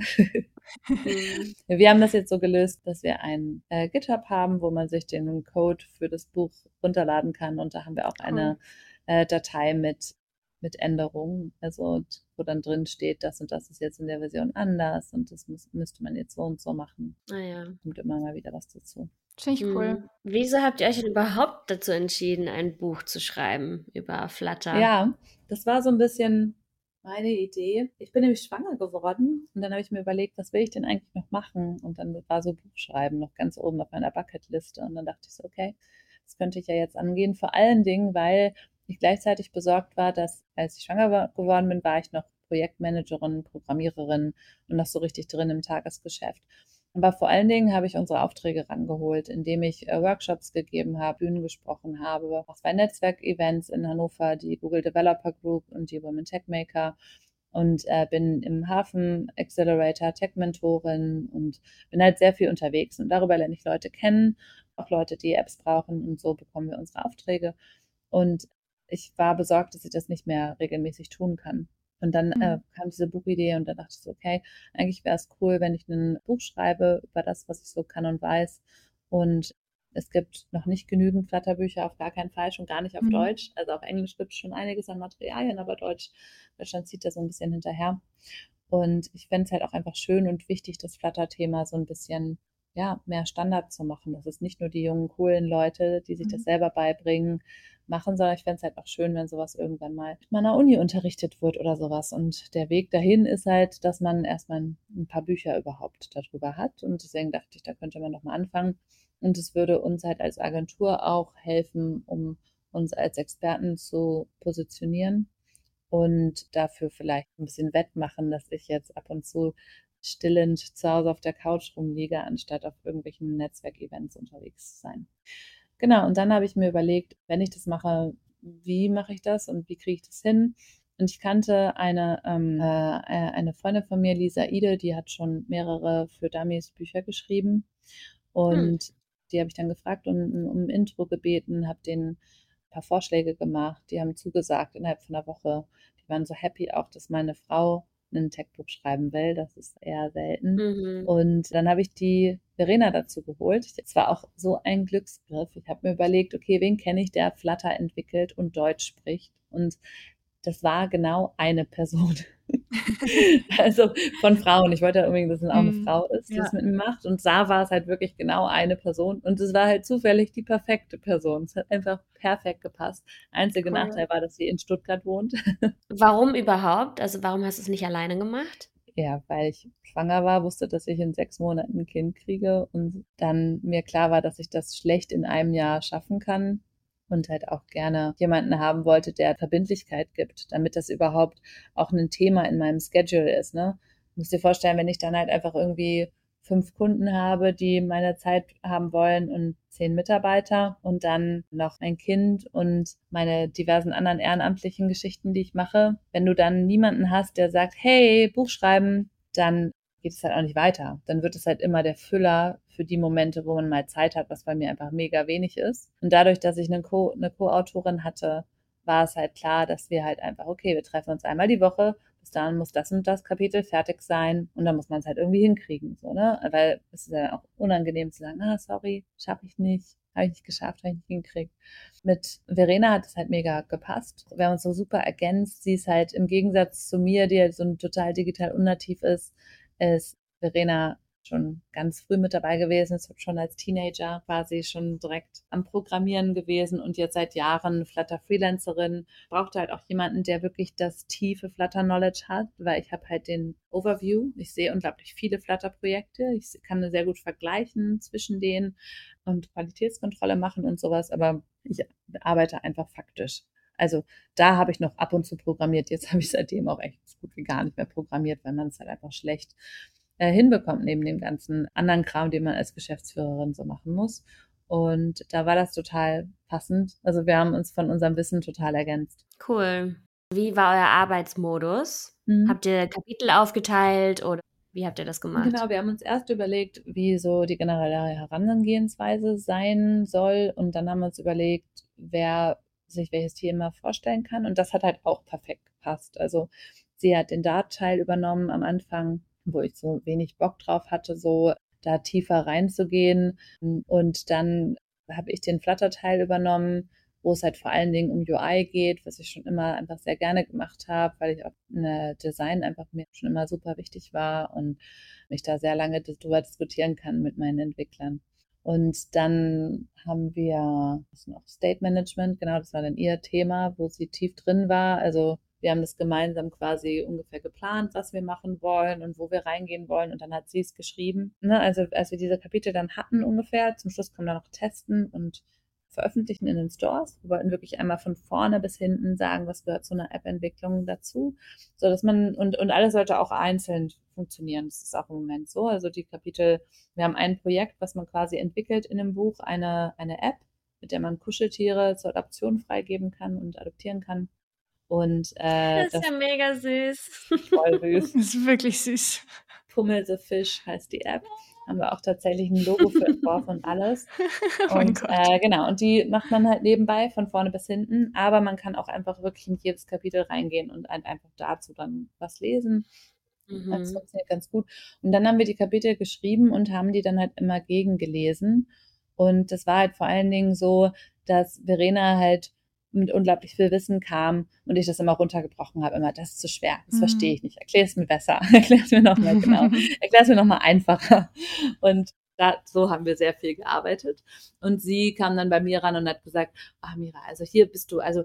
Mhm. Wir haben das jetzt so gelöst, dass wir ein äh, GitHub haben, wo man sich den Code für das Buch runterladen kann. Und da haben wir auch eine äh, Datei mit mit Änderungen, also wo dann drin steht, das und das ist jetzt in der Version anders und das muss, müsste man jetzt so und so machen. Ah ja. Kommt immer mal wieder was dazu. Finde ich cool. Hm. Wieso habt ihr euch denn überhaupt dazu entschieden, ein Buch zu schreiben über Flutter? Ja, das war so ein bisschen meine Idee. Ich bin nämlich schwanger geworden und dann habe ich mir überlegt, was will ich denn eigentlich noch machen? Und dann war so Buchschreiben noch ganz oben auf meiner Bucketliste und dann dachte ich so, okay, das könnte ich ja jetzt angehen. Vor allen Dingen, weil ich gleichzeitig besorgt war, dass als ich schwanger geworden bin, war ich noch Projektmanagerin, Programmiererin und noch so richtig drin im Tagesgeschäft. Aber vor allen Dingen habe ich unsere Aufträge rangeholt, indem ich äh, Workshops gegeben habe, Bühnen gesprochen habe, auch zwei Netzwerkevents in Hannover, die Google Developer Group und die Women Tech Maker und äh, bin im Hafen Accelerator Tech Mentorin und bin halt sehr viel unterwegs und darüber lerne ich Leute kennen, auch Leute, die Apps brauchen und so bekommen wir unsere Aufträge. Und ich war besorgt, dass ich das nicht mehr regelmäßig tun kann. Und dann äh, mhm. äh, kam diese Buchidee und dann dachte ich so, okay, eigentlich wäre es cool, wenn ich ein Buch schreibe über das, was ich so kann und weiß. Und es gibt noch nicht genügend Flatterbücher, auf gar keinen Fall, schon gar nicht auf mhm. Deutsch. Also auf Englisch gibt es schon einiges an Materialien, aber Deutsch, Deutschland zieht da so ein bisschen hinterher. Und ich fände es halt auch einfach schön und wichtig, das Flutter-Thema so ein bisschen ja, mehr Standard zu machen. Das ist nicht nur die jungen, coolen Leute, die sich mhm. das selber beibringen, machen, sondern ich fände es halt auch schön, wenn sowas irgendwann mal in meiner Uni unterrichtet wird oder sowas. Und der Weg dahin ist halt, dass man erstmal ein paar Bücher überhaupt darüber hat. Und deswegen dachte ich, da könnte man nochmal anfangen. Und es würde uns halt als Agentur auch helfen, um uns als Experten zu positionieren und dafür vielleicht ein bisschen wettmachen, dass ich jetzt ab und zu stillend zu Hause auf der Couch rumliege, anstatt auf irgendwelchen Netzwerkevents unterwegs zu sein. Genau, und dann habe ich mir überlegt, wenn ich das mache, wie mache ich das und wie kriege ich das hin? Und ich kannte eine, ähm, äh, äh, eine Freundin von mir, Lisa Ide, die hat schon mehrere für Dummies Bücher geschrieben. Und hm. die habe ich dann gefragt und um ein Intro gebeten, habe denen ein paar Vorschläge gemacht. Die haben zugesagt innerhalb von einer Woche. Die waren so happy auch, dass meine Frau ein Textbuch schreiben will. Das ist eher selten. Mhm. Und dann habe ich die Verena dazu geholt. Es war auch so ein Glücksgriff. Ich habe mir überlegt, okay, wen kenne ich, der Flutter entwickelt und Deutsch spricht? Und das war genau eine Person. also von Frauen. Ich wollte ja unbedingt, dass es auch eine mhm. Frau ist, die ja. es mit mir macht. Und da war es halt wirklich genau eine Person. Und es war halt zufällig die perfekte Person. Es hat einfach perfekt gepasst. Einzige cool. Nachteil war, dass sie in Stuttgart wohnt. warum überhaupt? Also warum hast du es nicht alleine gemacht? Ja, weil ich schwanger war, wusste, dass ich in sechs Monaten ein Kind kriege und dann mir klar war, dass ich das schlecht in einem Jahr schaffen kann und halt auch gerne jemanden haben wollte, der Verbindlichkeit gibt, damit das überhaupt auch ein Thema in meinem Schedule ist. Ne? Du musst dir vorstellen, wenn ich dann halt einfach irgendwie fünf Kunden habe, die meine Zeit haben wollen und zehn Mitarbeiter und dann noch ein Kind und meine diversen anderen ehrenamtlichen Geschichten, die ich mache. Wenn du dann niemanden hast, der sagt, hey, Buch schreiben, dann geht es halt auch nicht weiter. Dann wird es halt immer der Füller für die Momente, wo man mal Zeit hat, was bei mir einfach mega wenig ist. Und dadurch, dass ich eine Co- Co-Autorin hatte, war es halt klar, dass wir halt einfach, okay, wir treffen uns einmal die Woche, bis dahin muss das und das Kapitel fertig sein und dann muss man es halt irgendwie hinkriegen, so, ne? Weil es ist ja auch unangenehm zu sagen, ah, sorry, schaffe ich nicht, habe ich nicht geschafft, habe ich nicht hingekriegt. Mit Verena hat es halt mega gepasst. Wir haben uns so super ergänzt. Sie ist halt im Gegensatz zu mir, die halt so total digital unnativ ist, ist Verena schon ganz früh mit dabei gewesen, ist schon als Teenager quasi schon direkt am Programmieren gewesen und jetzt seit Jahren Flutter Freelancerin. Brauchte halt auch jemanden, der wirklich das tiefe Flutter Knowledge hat, weil ich habe halt den Overview. Ich sehe unglaublich viele Flutter Projekte. Ich kann sehr gut vergleichen zwischen denen und Qualitätskontrolle machen und sowas, aber ich arbeite einfach faktisch. Also da habe ich noch ab und zu programmiert. Jetzt habe ich seitdem auch echt gut wie gar nicht mehr programmiert, weil man es halt einfach schlecht äh, hinbekommt, neben dem ganzen anderen Kram, den man als Geschäftsführerin so machen muss. Und da war das total passend. Also wir haben uns von unserem Wissen total ergänzt. Cool. Wie war euer Arbeitsmodus? Mhm. Habt ihr Kapitel aufgeteilt oder wie habt ihr das gemacht? Genau, wir haben uns erst überlegt, wie so die generelle Herangehensweise sein soll. Und dann haben wir uns überlegt, wer sich welches Thema vorstellen kann. Und das hat halt auch perfekt gepasst. Also sie hat den Dart-Teil übernommen am Anfang wo ich so wenig Bock drauf hatte, so da tiefer reinzugehen. Und dann habe ich den Flutter-Teil übernommen, wo es halt vor allen Dingen um UI geht, was ich schon immer einfach sehr gerne gemacht habe, weil ich auch eine Design einfach mir schon immer super wichtig war und mich da sehr lange darüber diskutieren kann mit meinen Entwicklern. Und dann haben wir was noch State Management, genau, das war dann ihr Thema, wo sie tief drin war. Also wir haben das gemeinsam quasi ungefähr geplant, was wir machen wollen und wo wir reingehen wollen. Und dann hat sie es geschrieben. Ne? Also als wir diese Kapitel dann hatten ungefähr, zum Schluss kommen dann noch Testen und veröffentlichen in den Stores. Wir wollten wirklich einmal von vorne bis hinten sagen, was gehört zu einer App-Entwicklung dazu, so dass man und und alles sollte auch einzeln funktionieren. Das ist auch im Moment so. Also die Kapitel, wir haben ein Projekt, was man quasi entwickelt in dem Buch, eine eine App, mit der man Kuscheltiere zur Adoption freigeben kann und adoptieren kann. Und, äh, das ist das ja mega süß. Voll süß. Das ist wirklich süß. Pummel the Fish heißt die App. Haben wir auch tatsächlich ein Logo für entworfen und alles. oh und äh, genau, und die macht man halt nebenbei von vorne bis hinten, aber man kann auch einfach wirklich in jedes Kapitel reingehen und einfach dazu dann was lesen. Mhm. Das funktioniert ganz gut. Und dann haben wir die Kapitel geschrieben und haben die dann halt immer gegengelesen. Und das war halt vor allen Dingen so, dass Verena halt mit unglaublich viel Wissen kam und ich das immer runtergebrochen habe, immer, das ist zu schwer, das mhm. verstehe ich nicht, erklär es mir besser, erklär es mir nochmal genau, erklär es mir nochmal einfacher. Und da, so haben wir sehr viel gearbeitet. Und sie kam dann bei mir ran und hat gesagt, ah Mira, also hier bist du, also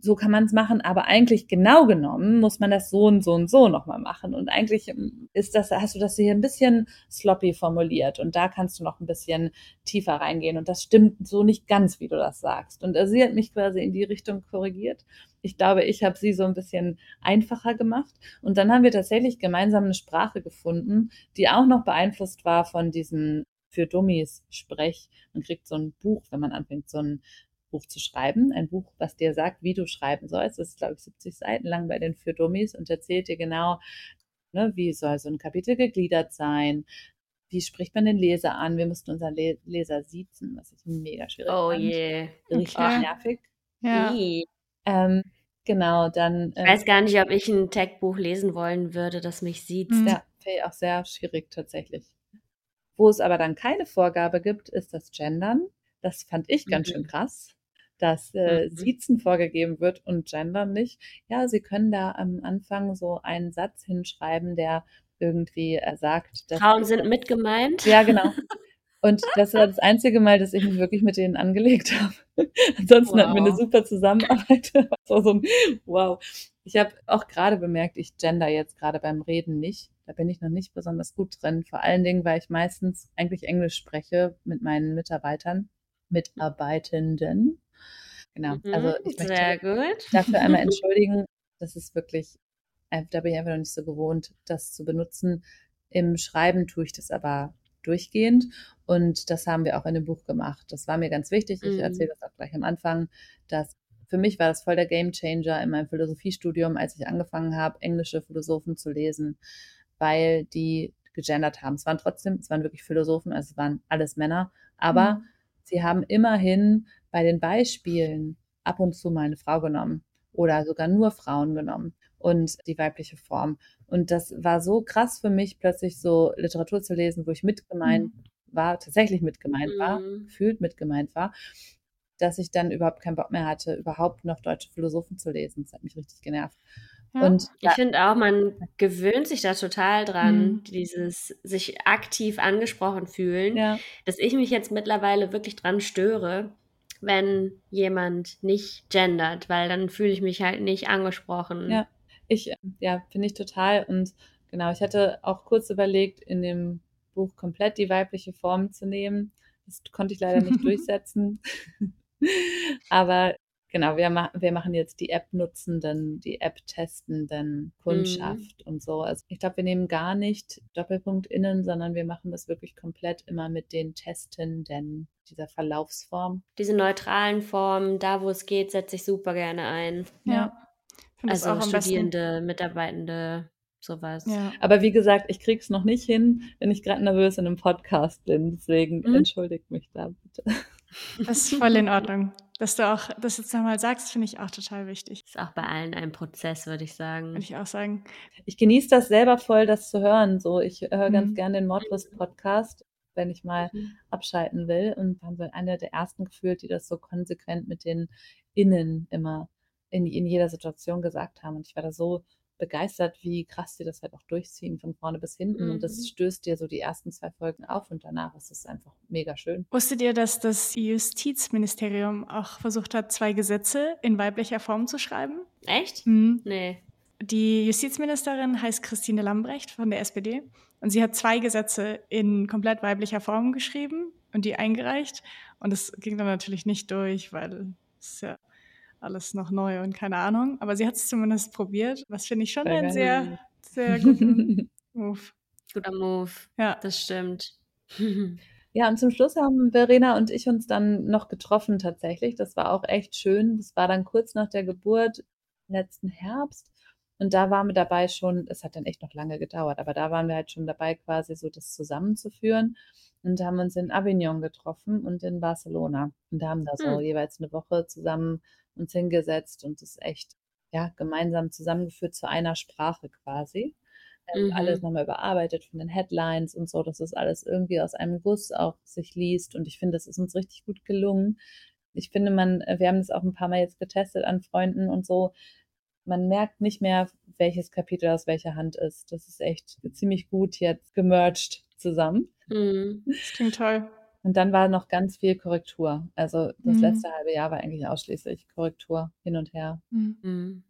so kann man es machen, aber eigentlich genau genommen muss man das so und so und so nochmal machen. Und eigentlich ähm, ist das, hast du das hier ein bisschen sloppy formuliert und da kannst du noch ein bisschen tiefer reingehen. Und das stimmt so nicht ganz, wie du das sagst. Und sie hat mich quasi in die Richtung korrigiert. Ich glaube, ich habe sie so ein bisschen einfacher gemacht. Und dann haben wir tatsächlich gemeinsam eine Sprache gefunden, die auch noch beeinflusst war von diesem für Dummies Sprech. Man kriegt so ein Buch, wenn man anfängt, so ein Buch zu schreiben. Ein Buch, was dir sagt, wie du schreiben sollst. Das ist, glaube ich, 70 Seiten lang bei den Für Dummies und erzählt dir genau, ne, wie soll so ein Kapitel gegliedert sein. Wie spricht man den Leser an? Wir mussten unseren Le Leser siezen, was ich mega schwierig oh fand. Yeah. Richtig okay. nervig. Ja. Ähm, genau, dann. ich weiß gar nicht, ob ich ein Tech-Buch lesen wollen würde, das mich sieht. Mhm. Ja, fällt auch sehr schwierig tatsächlich. Wo es aber dann keine Vorgabe gibt, ist das Gendern. Das fand ich ganz mhm. schön krass dass äh, mhm. Siezen vorgegeben wird und Gendern nicht. Ja, Sie können da am Anfang so einen Satz hinschreiben, der irgendwie äh, sagt, dass Frauen sind mit gemeint. Ja, genau. Und das war das einzige Mal, dass ich mich wirklich mit denen angelegt habe. Ansonsten wow. hatten wir eine super Zusammenarbeit. Das war so ein Wow. Ich habe auch gerade bemerkt, ich gender jetzt gerade beim Reden nicht. Da bin ich noch nicht besonders gut drin. Vor allen Dingen, weil ich meistens eigentlich Englisch spreche mit meinen Mitarbeitern, Mitarbeitenden. Genau. Mhm, also ich möchte sehr gut. dafür einmal entschuldigen. Das ist wirklich, äh, da bin ich einfach noch nicht so gewohnt, das zu benutzen. Im Schreiben tue ich das aber durchgehend und das haben wir auch in dem Buch gemacht. Das war mir ganz wichtig. Ich mhm. erzähle das auch gleich am Anfang, dass für mich war das voll der Game Changer in meinem Philosophiestudium, als ich angefangen habe, englische Philosophen zu lesen, weil die gegendert haben. Es waren trotzdem, es waren wirklich Philosophen, also es waren alles Männer, aber mhm. Sie haben immerhin bei den Beispielen ab und zu mal eine Frau genommen oder sogar nur Frauen genommen und die weibliche Form. Und das war so krass für mich, plötzlich so Literatur zu lesen, wo ich mitgemeint mhm. war, tatsächlich mitgemeint war, mhm. gefühlt mitgemeint war, dass ich dann überhaupt keinen Bock mehr hatte, überhaupt noch deutsche Philosophen zu lesen. Das hat mich richtig genervt. Ja. Und Ich finde auch, man gewöhnt sich da total dran, Mhm. dieses sich aktiv angesprochen fühlen, ja, dass ich mich jetzt mittlerweile wirklich dran störe, wenn jemand nicht gendert, weil dann fühle ich mich halt nicht angesprochen. Ja, ich, äh, ja, finde ich total. Und genau, ich hatte auch kurz überlegt, in dem Buch komplett die weibliche Form zu nehmen. Das konnte ich leider nicht durchsetzen. Aber genau, wir, ma wir machen jetzt die App-Nutzenden, die App-Testenden, Kundschaft und so. Also ich glaube, wir nehmen gar nicht Doppelpunkt innen, sondern wir machen das wirklich komplett immer mit den Testenden, dieser Verlaufsform. Diese neutralen Formen, da wo es geht, setze ich super gerne ein. Ja. Also auch am besten. Studierende, Mitarbeitende, sowas. Ja. Aber wie gesagt, ich krieg's noch nicht hin, wenn ich gerade nervös in einem Podcast bin. Deswegen Mhm. entschuldigt mich da bitte. Das ist voll in Ordnung. Dass du auch das jetzt nochmal sagst, finde ich auch total wichtig. Ist auch bei allen ein Prozess, würde ich sagen. Würde ich auch sagen. Ich genieße das selber voll, das zu hören. So, ich höre ganz Mhm. gerne den Mordlust-Podcast, wenn ich mal Mhm. abschalten will. Und haben wir eine der ersten gefühlt, die das so konsequent mit den Innen immer in, in jeder Situation gesagt haben. Und ich war da so begeistert, wie krass die das halt auch durchziehen, von vorne bis hinten. Und Mhm. das stößt dir so die ersten zwei Folgen auf und danach ist es einfach mega schön. Wusstet ihr, dass das Justizministerium auch versucht hat, zwei Gesetze in weiblicher Form zu schreiben? Echt? Mhm. Nee. Die Justizministerin heißt Christine Lambrecht von der SPD und sie hat zwei Gesetze in komplett weiblicher Form geschrieben und die eingereicht. Und es ging dann natürlich nicht durch, weil es ist ja alles noch neu und keine Ahnung. Aber sie hat es zumindest probiert, was finde ich schon Voll einen geil. sehr, sehr guten Move. Guter Move. Ja. Das stimmt. Ja, und zum Schluss haben Verena und ich uns dann noch getroffen tatsächlich. Das war auch echt schön. Das war dann kurz nach der Geburt letzten Herbst. Und da waren wir dabei schon, es hat dann echt noch lange gedauert, aber da waren wir halt schon dabei, quasi so das zusammenzuführen und haben uns in Avignon getroffen und in Barcelona. Und da haben da so Hm. jeweils eine Woche zusammen uns hingesetzt und das echt, ja, gemeinsam zusammengeführt zu einer Sprache quasi. Ähm, Mhm. Alles nochmal überarbeitet von den Headlines und so, dass das alles irgendwie aus einem Guss auch sich liest. Und ich finde, das ist uns richtig gut gelungen. Ich finde, man, äh, wir haben das auch ein paar Mal jetzt getestet an Freunden und so. Man merkt nicht mehr, welches Kapitel aus welcher Hand ist. Das ist echt ziemlich gut jetzt gemerged zusammen. Mhm. Das klingt toll. Und dann war noch ganz viel Korrektur. Also das Mhm. letzte halbe Jahr war eigentlich ausschließlich Korrektur hin und her. Mhm. Mhm.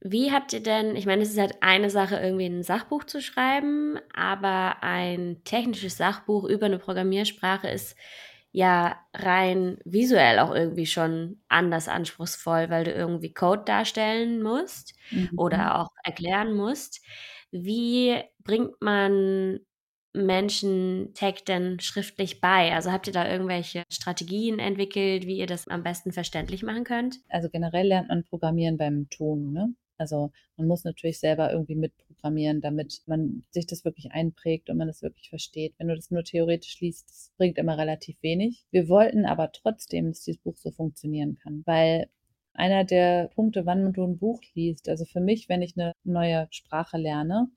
Wie habt ihr denn, ich meine, es ist halt eine Sache, irgendwie ein Sachbuch zu schreiben, aber ein technisches Sachbuch über eine Programmiersprache ist ja rein visuell auch irgendwie schon anders anspruchsvoll, weil du irgendwie Code darstellen musst Mhm. oder auch erklären musst. Wie bringt man Menschen Tech denn schriftlich bei? Also habt ihr da irgendwelche Strategien entwickelt, wie ihr das am besten verständlich machen könnt? also generell lernt man Programmieren beim Tun, ne? Also man muss natürlich selber irgendwie mitprogrammieren, damit man sich das wirklich einprägt und man das wirklich versteht. Wenn du das nur theoretisch liest, das bringt immer relativ wenig. Wir wollten aber trotzdem, dass dieses Buch so funktionieren kann, weil einer der Punkte, wann du ein Buch liest, also für mich, wenn ich eine neue Sprache lerne,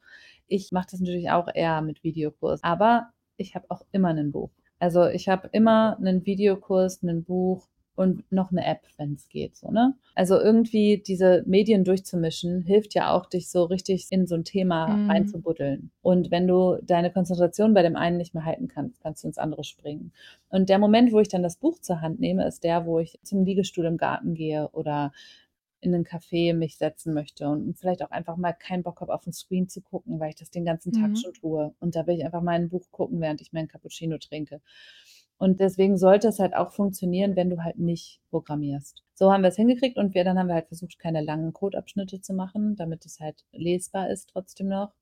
ich mache das natürlich auch eher mit Videokurs, aber ich habe auch immer ein Buch. Also ich habe immer einen Videokurs, ein Buch und noch eine App, wenn es geht, so, ne? Also irgendwie diese Medien durchzumischen, hilft ja auch, dich so richtig in so ein Thema Mhm. reinzubuddeln. Und wenn du deine Konzentration bei dem einen nicht mehr halten kannst, kannst du ins andere springen. Und der Moment, wo ich dann das Buch zur Hand nehme, ist der, wo ich zum Liegestuhl im Garten gehe oder in einen Café mich setzen möchte und vielleicht auch einfach mal keinen Bock habe, auf den Screen zu gucken, weil ich das den ganzen Tag Mhm. schon tue. Und da will ich einfach mal ein Buch gucken, während ich meinen Cappuccino trinke. Und deswegen sollte es halt auch funktionieren, wenn du halt nicht programmierst. So haben wir es hingekriegt und wir dann haben wir halt versucht, keine langen Codeabschnitte zu machen, damit es halt lesbar ist trotzdem noch.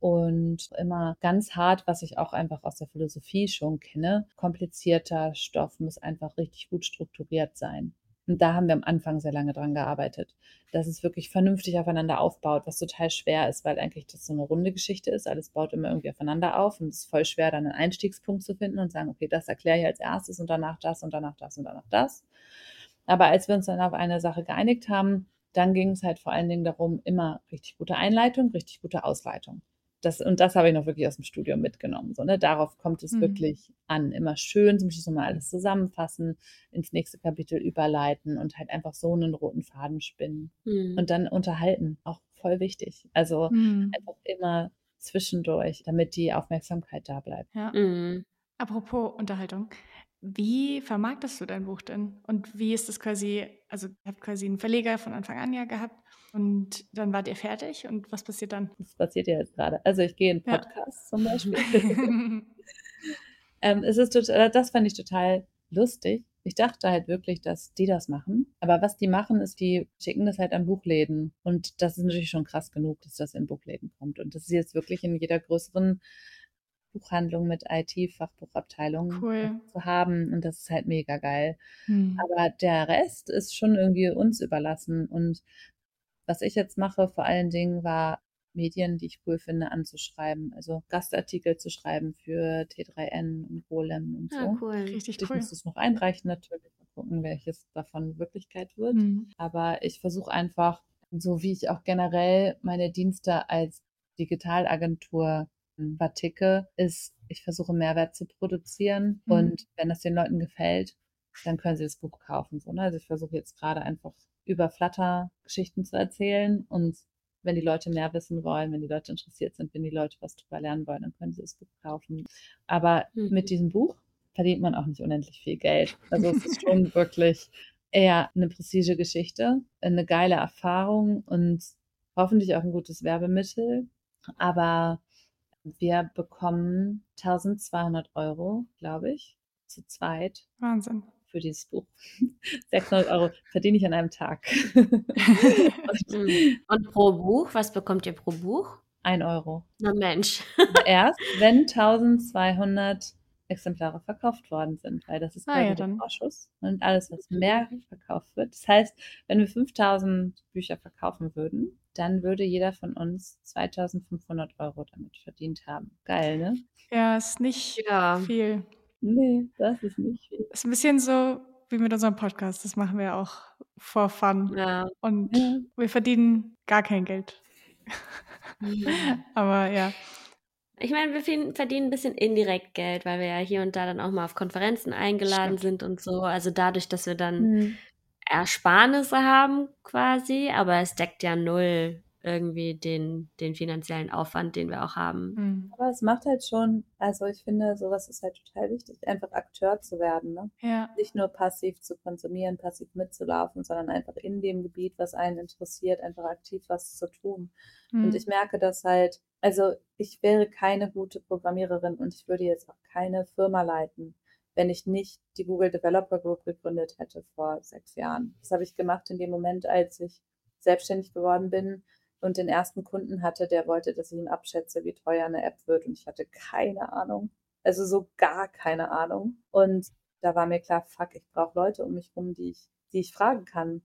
Und immer ganz hart, was ich auch einfach aus der Philosophie schon kenne, komplizierter Stoff muss einfach richtig gut strukturiert sein. Und da haben wir am Anfang sehr lange dran gearbeitet, dass es wirklich vernünftig aufeinander aufbaut, was total schwer ist, weil eigentlich das so eine runde Geschichte ist. Alles baut immer irgendwie aufeinander auf und es ist voll schwer, dann einen Einstiegspunkt zu finden und sagen, okay, das erkläre ich als erstes und danach das und danach das und danach das. Aber als wir uns dann auf eine Sache geeinigt haben, dann ging es halt vor allen Dingen darum, immer richtig gute Einleitung, richtig gute Ausleitung. Das, und das habe ich noch wirklich aus dem Studium mitgenommen. So, ne? Darauf kommt es Mhm. wirklich an. Immer schön, zum Schluss nochmal alles zusammenfassen, ins nächste Kapitel überleiten und halt einfach so einen roten Faden spinnen. Mhm. Und dann unterhalten, auch voll wichtig. Also Hm. einfach immer zwischendurch, damit die Aufmerksamkeit da bleibt. Ja. Mhm. Apropos Unterhaltung. Wie vermarktest du dein Buch denn? Und wie ist das quasi, also ihr habt quasi einen Verleger von Anfang an ja gehabt und dann wart ihr fertig und was passiert dann? Das passiert ja jetzt gerade. Also ich gehe in Ja. Podcasts zum Beispiel. ähm, es ist total, das fand ich total lustig. Ich dachte halt wirklich, dass die das machen. Aber was die machen, ist, die schicken das halt an Buchläden. Und das ist natürlich schon krass genug, dass das in Buchläden kommt. Und das ist jetzt wirklich in jeder größeren Buchhandlung mit IT-Fachbuchabteilung Cool. zu haben. Und das ist halt mega geil. Hm. Aber der Rest ist schon irgendwie uns überlassen. Und was ich jetzt mache, vor allen Dingen, war Medien, die ich cool finde, anzuschreiben. Also Gastartikel zu schreiben für T3N und Golem und so. Ah, cool. Richtig Ich cool. muss es noch einreichen natürlich. Mal gucken, welches davon Wirklichkeit wird. Hm. Aber ich versuche einfach, so wie ich auch generell meine Dienste als Digitalagentur verticke, ist, ich versuche Mehrwert zu produzieren. Mhm. Und wenn das den Leuten gefällt, dann können sie das Buch kaufen. So, ne? Also ich versuche jetzt gerade einfach über Flutter Geschichten zu erzählen und wenn die Leute mehr wissen wollen, wenn die Leute interessiert sind, wenn die Leute was drüber lernen wollen, dann können sie das Buch kaufen. Aber Mhm. mit diesem Buch verdient man auch nicht unendlich viel Geld. Also es ist schon wirklich eher eine Prestige-Geschichte, eine geile Erfahrung und hoffentlich auch ein gutes Werbemittel. Aber wir bekommen 1200 Euro, glaube ich, zu zweit Wahnsinn. für dieses Buch. 600 Euro verdiene ich an einem Tag. und Mhm. Und pro Buch, was bekommt ihr pro Buch? ein Euro. Na Mensch. Erst, wenn 1200 Exemplare verkauft worden sind, weil das ist Ah, quasi ja, der dann. Vorschuss. Und alles, was mehr verkauft wird. Das heißt, wenn wir 5000 Bücher verkaufen würden, dann würde jeder von uns 2500 Euro damit verdient haben. Geil, ne? Ja, ist nicht Ja. viel. Nee, das ist nicht viel. Ist ein bisschen so wie mit unserem Podcast. Das machen wir auch for fun. Ja. Und Ja. wir verdienen gar kein Geld. Mhm. Aber ja. Ich meine, wir verdienen ein bisschen indirekt Geld, weil wir ja hier und da dann auch mal auf Konferenzen eingeladen Stimmt. sind und so. Also dadurch, dass wir dann Hm. Ersparnisse haben quasi, aber es deckt ja null irgendwie den, den finanziellen Aufwand, den wir auch haben. Hm. Aber es macht halt schon, also ich finde, sowas ist halt total wichtig, einfach Akteur zu werden, ne? Ja. Nicht nur passiv zu konsumieren, passiv mitzulaufen, sondern einfach in dem Gebiet, was einen interessiert, einfach aktiv was zu tun. Hm. Und ich merke das halt, also ich wäre keine gute Programmiererin und ich würde jetzt auch keine Firma leiten, wenn ich nicht die Google Developer Group gegründet hätte vor sechs Jahren. Das habe ich gemacht in dem Moment, als ich selbstständig geworden bin und den ersten Kunden hatte, der wollte, dass ich ihm abschätze, wie teuer eine App wird. Und ich hatte keine Ahnung. Also so gar keine Ahnung. Und da war mir klar, fuck, ich brauche Leute um mich rum, die ich, die ich fragen kann.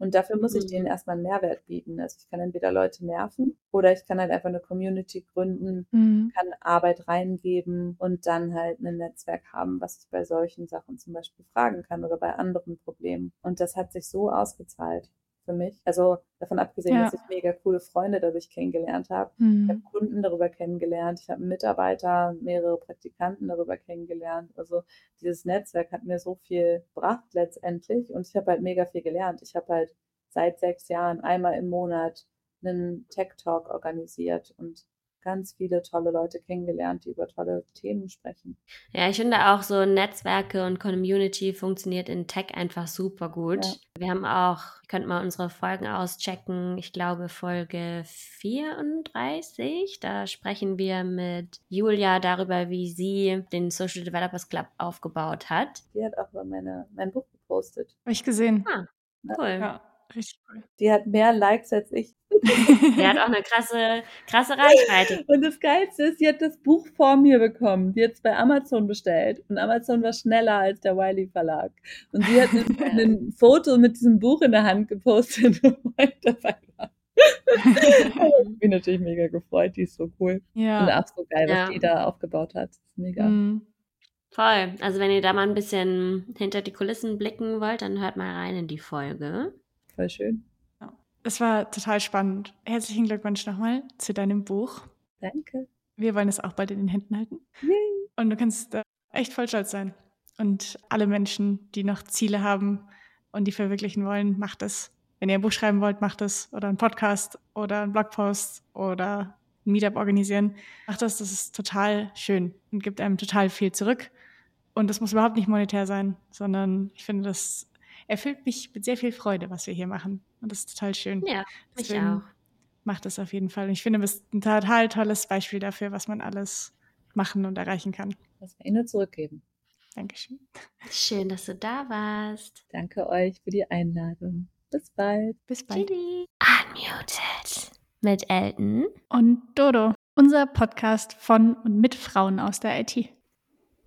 Und dafür muss ich Mhm. denen erstmal einen Mehrwert bieten. Also ich kann entweder Leute nerven oder ich kann halt einfach eine Community gründen, Hm. kann Arbeit reingeben und dann halt ein Netzwerk haben, was ich bei solchen Sachen zum Beispiel fragen kann oder bei anderen Problemen. Und das hat sich so ausgezahlt für mich. Also davon abgesehen, Ja. dass ich mega coole Freunde dadurch kennengelernt habe. Ich Hm. habe Kunden darüber kennengelernt, ich habe Mitarbeiter, mehrere Praktikanten darüber kennengelernt. Also dieses Netzwerk hat mir so viel gebracht letztendlich und ich habe halt mega viel gelernt. Ich habe halt seit sechs Jahren einmal im Monat einen Tech Talk organisiert und ganz viele tolle Leute kennengelernt, die über tolle Themen sprechen. Ja, ich finde auch so Netzwerke und Community funktioniert in Tech einfach super gut. Ja. Wir haben auch, ihr könnt mal unsere Folgen auschecken, ich glaube Folge 34, da sprechen wir mit Julia darüber, wie sie den Social Developers Club aufgebaut hat. Die hat auch mal meine, mein Buch gepostet. Habe ich gesehen. Ah, cool. Ja, richtig cool. Die hat mehr Likes als ich. Der hat auch eine krasse, krasse Reichweite. Und das Geilste ist, sie hat das Buch vor mir bekommen. Die hat es bei Amazon bestellt. Und Amazon war schneller als der Wiley Verlag. Und sie hat ein, Foto mit diesem Buch in der Hand gepostet, wo ich dabei war. ich bin natürlich mega gefreut. Die ist so cool. Und ja. auch so geil, was Ja. die da aufgebaut hat. Mega. Hm. Voll. Also wenn ihr da mal ein bisschen hinter die Kulissen blicken wollt, dann hört mal rein in die Folge. Voll schön. Es war total spannend. Herzlichen Glückwunsch nochmal zu deinem Buch. Danke. Wir wollen es auch bald in den Händen halten. Yay. Und du kannst äh, echt voll stolz sein. Und alle Menschen, die noch Ziele haben und die verwirklichen wollen, macht es. Wenn ihr ein Buch schreiben wollt, macht es. Oder einen Podcast oder einen Blogpost oder ein Meetup organisieren. Macht das, das ist total schön und gibt einem total viel zurück. Und das muss überhaupt nicht monetär sein, sondern ich finde, das erfüllt mich mit sehr viel Freude, was wir hier machen. Und das ist total schön. Ja, ich Deswegen auch. Macht es auf jeden Fall. Und ich finde, du bist ein total tolles Beispiel dafür, was man alles machen und erreichen kann. Was wir Ihnen zurückgeben. Dankeschön. Schön, dass du da warst. Danke euch für die Einladung. Bis bald. Bis bald. Tschüssi. Unmuted. Mit Elton. Und Dodo, unser Podcast von und mit Frauen aus der IT.